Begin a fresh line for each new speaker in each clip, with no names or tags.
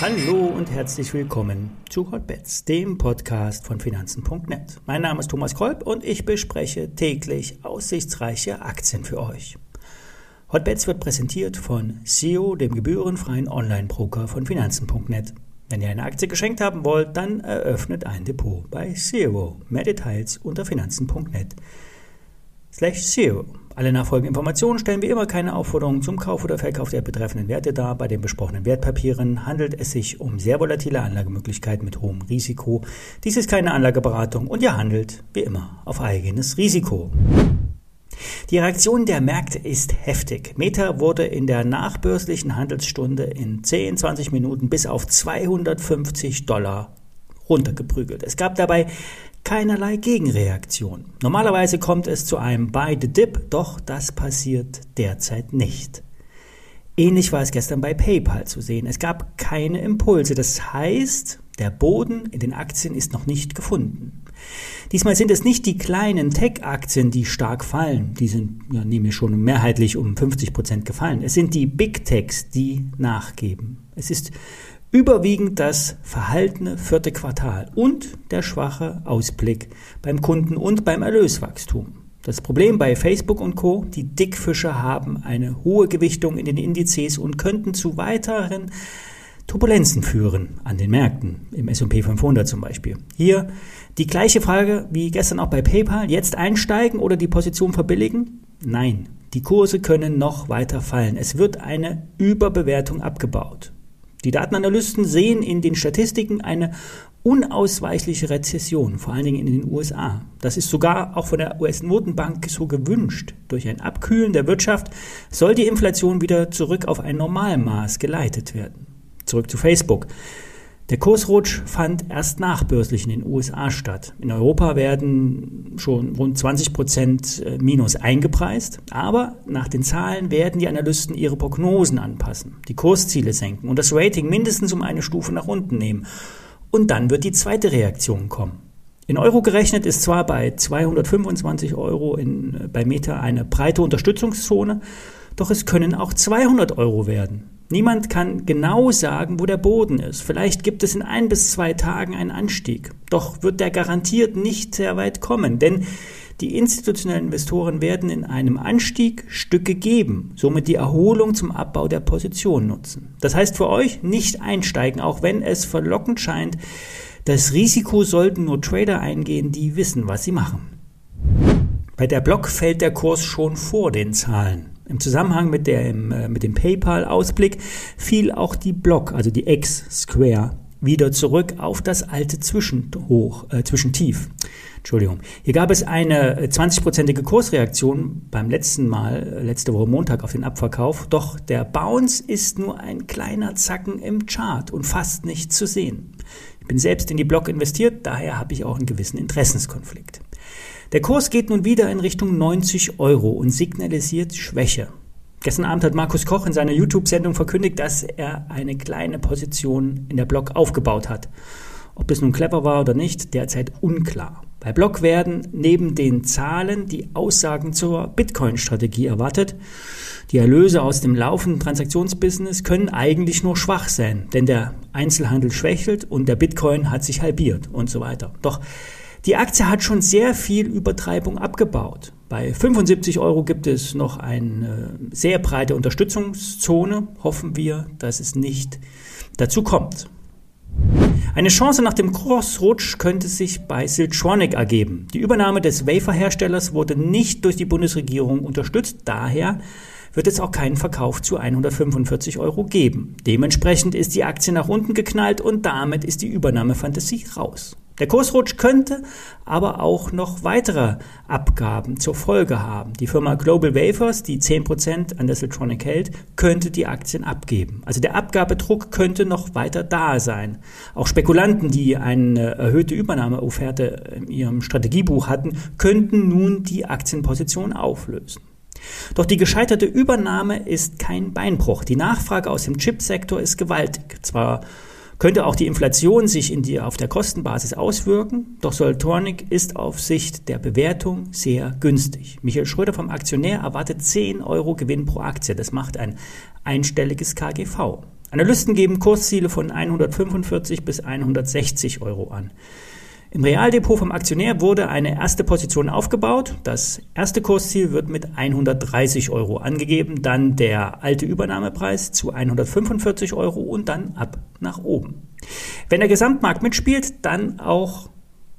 Hallo und herzlich willkommen zu Hotbets, dem Podcast von Finanzen.net. Mein Name ist Thomas Kolb und ich bespreche täglich aussichtsreiche Aktien für euch. Hotbets wird präsentiert von SEO, dem gebührenfreien Online-Broker von Finanzen.net. Wenn ihr eine Aktie geschenkt haben wollt, dann eröffnet ein Depot bei Zero. Mehr Details unter finanzen.net slash Zero. Alle nachfolgenden Informationen stellen wie immer keine Aufforderung zum Kauf oder Verkauf der betreffenden Werte dar. Bei den besprochenen Wertpapieren handelt es sich um sehr volatile Anlagemöglichkeiten mit hohem Risiko. Dies ist keine Anlageberatung und ihr handelt wie immer auf eigenes Risiko. Die Reaktion der Märkte ist heftig. Meta wurde in der nachbörslichen Handelsstunde in 10, 20 Minuten bis auf 250 Dollar runtergeprügelt. Es gab dabei keinerlei Gegenreaktion. Normalerweise kommt es zu einem Buy the Dip, doch das passiert derzeit nicht. Ähnlich war es gestern bei PayPal zu sehen. Es gab keine Impulse. Das heißt, der Boden in den Aktien ist noch nicht gefunden. Diesmal sind es nicht die kleinen Tech-Aktien, die stark fallen. Die sind, ja, nehme ich schon mehrheitlich um 50 Prozent gefallen. Es sind die Big Techs, die nachgeben. Es ist überwiegend das verhaltene vierte Quartal und der schwache Ausblick beim Kunden und beim Erlöswachstum. Das Problem bei Facebook und Co, die Dickfische haben eine hohe Gewichtung in den Indizes und könnten zu weiteren Turbulenzen führen an den Märkten, im S&P 500 zum Beispiel. Hier die gleiche Frage wie gestern auch bei PayPal, jetzt einsteigen oder die Position verbilligen? Nein, die Kurse können noch weiter fallen. Es wird eine Überbewertung abgebaut. Die Datenanalysten sehen in den Statistiken eine unausweichliche Rezession, vor allen Dingen in den USA. Das ist sogar auch von der US-Notenbank so gewünscht. Durch ein Abkühlen der Wirtschaft soll die Inflation wieder zurück auf ein Normalmaß geleitet werden. Zurück zu Facebook. Der Kursrutsch fand erst nachbörslich in den USA statt. In Europa werden schon rund 20 Prozent äh, Minus eingepreist, aber nach den Zahlen werden die Analysten ihre Prognosen anpassen, die Kursziele senken und das Rating mindestens um eine Stufe nach unten nehmen. Und dann wird die zweite Reaktion kommen. In Euro gerechnet ist zwar bei 225 Euro in, äh, bei Meta eine breite Unterstützungszone, doch es können auch 200 Euro werden. Niemand kann genau sagen, wo der Boden ist. Vielleicht gibt es in ein bis zwei Tagen einen Anstieg. Doch wird der garantiert nicht sehr weit kommen, denn die institutionellen Investoren werden in einem Anstieg Stücke geben, somit die Erholung zum Abbau der Position nutzen. Das heißt für euch nicht einsteigen, auch wenn es verlockend scheint. Das Risiko sollten nur Trader eingehen, die wissen, was sie machen. Bei der Block fällt der Kurs schon vor den Zahlen. Im Zusammenhang mit, der, äh, mit dem PayPal-Ausblick fiel auch die Block, also die X-Square, wieder zurück auf das alte Zwischenhoch, äh, Zwischentief. Entschuldigung. Hier gab es eine 20-prozentige äh, Kursreaktion beim letzten Mal, äh, letzte Woche Montag auf den Abverkauf. Doch der Bounce ist nur ein kleiner Zacken im Chart und fast nicht zu sehen. Ich bin selbst in die Block investiert, daher habe ich auch einen gewissen Interessenskonflikt. Der Kurs geht nun wieder in Richtung 90 Euro und signalisiert Schwäche. Gestern Abend hat Markus Koch in seiner YouTube-Sendung verkündigt, dass er eine kleine Position in der Block aufgebaut hat. Ob es nun clever war oder nicht, derzeit unklar. Bei Block werden neben den Zahlen die Aussagen zur Bitcoin-Strategie erwartet. Die Erlöse aus dem laufenden Transaktionsbusiness können eigentlich nur schwach sein, denn der Einzelhandel schwächelt und der Bitcoin hat sich halbiert und so weiter. Doch die Aktie hat schon sehr viel Übertreibung abgebaut. Bei 75 Euro gibt es noch eine sehr breite Unterstützungszone. Hoffen wir, dass es nicht dazu kommt. Eine Chance nach dem Crossrutsch könnte sich bei Siltronic ergeben. Die Übernahme des Waferherstellers wurde nicht durch die Bundesregierung unterstützt, daher wird es auch keinen Verkauf zu 145 Euro geben. Dementsprechend ist die Aktie nach unten geknallt und damit ist die Übernahmefantasie raus. Der Kursrutsch könnte aber auch noch weitere Abgaben zur Folge haben. Die Firma Global Wafers, die 10% an der Siltronic hält, könnte die Aktien abgeben. Also der Abgabedruck könnte noch weiter da sein. Auch Spekulanten, die eine erhöhte Übernahmeofferte in ihrem Strategiebuch hatten, könnten nun die Aktienposition auflösen. Doch die gescheiterte Übernahme ist kein Beinbruch. Die Nachfrage aus dem Chipsektor ist gewaltig. Zwar Könnte auch die Inflation sich in die, auf der Kostenbasis auswirken, doch Soltronic ist auf Sicht der Bewertung sehr günstig. Michael Schröder vom Aktionär erwartet 10 Euro Gewinn pro Aktie. Das macht ein einstelliges KGV. Analysten geben Kursziele von 145 bis 160 Euro an. Im Realdepot vom Aktionär wurde eine erste Position aufgebaut. Das erste Kursziel wird mit 130 Euro angegeben, dann der alte Übernahmepreis zu 145 Euro und dann ab nach oben. Wenn der Gesamtmarkt mitspielt, dann auch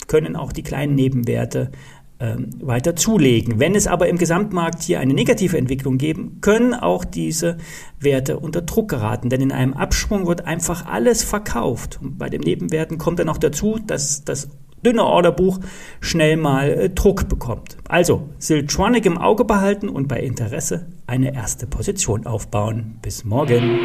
können auch die kleinen Nebenwerte weiter zulegen. Wenn es aber im Gesamtmarkt hier eine negative Entwicklung geben, können auch diese Werte unter Druck geraten. Denn in einem Abschwung wird einfach alles verkauft. Und bei den Nebenwerten kommt dann noch dazu, dass das dünne Orderbuch schnell mal äh, Druck bekommt. Also Siltronic im Auge behalten und bei Interesse eine erste Position aufbauen. Bis morgen.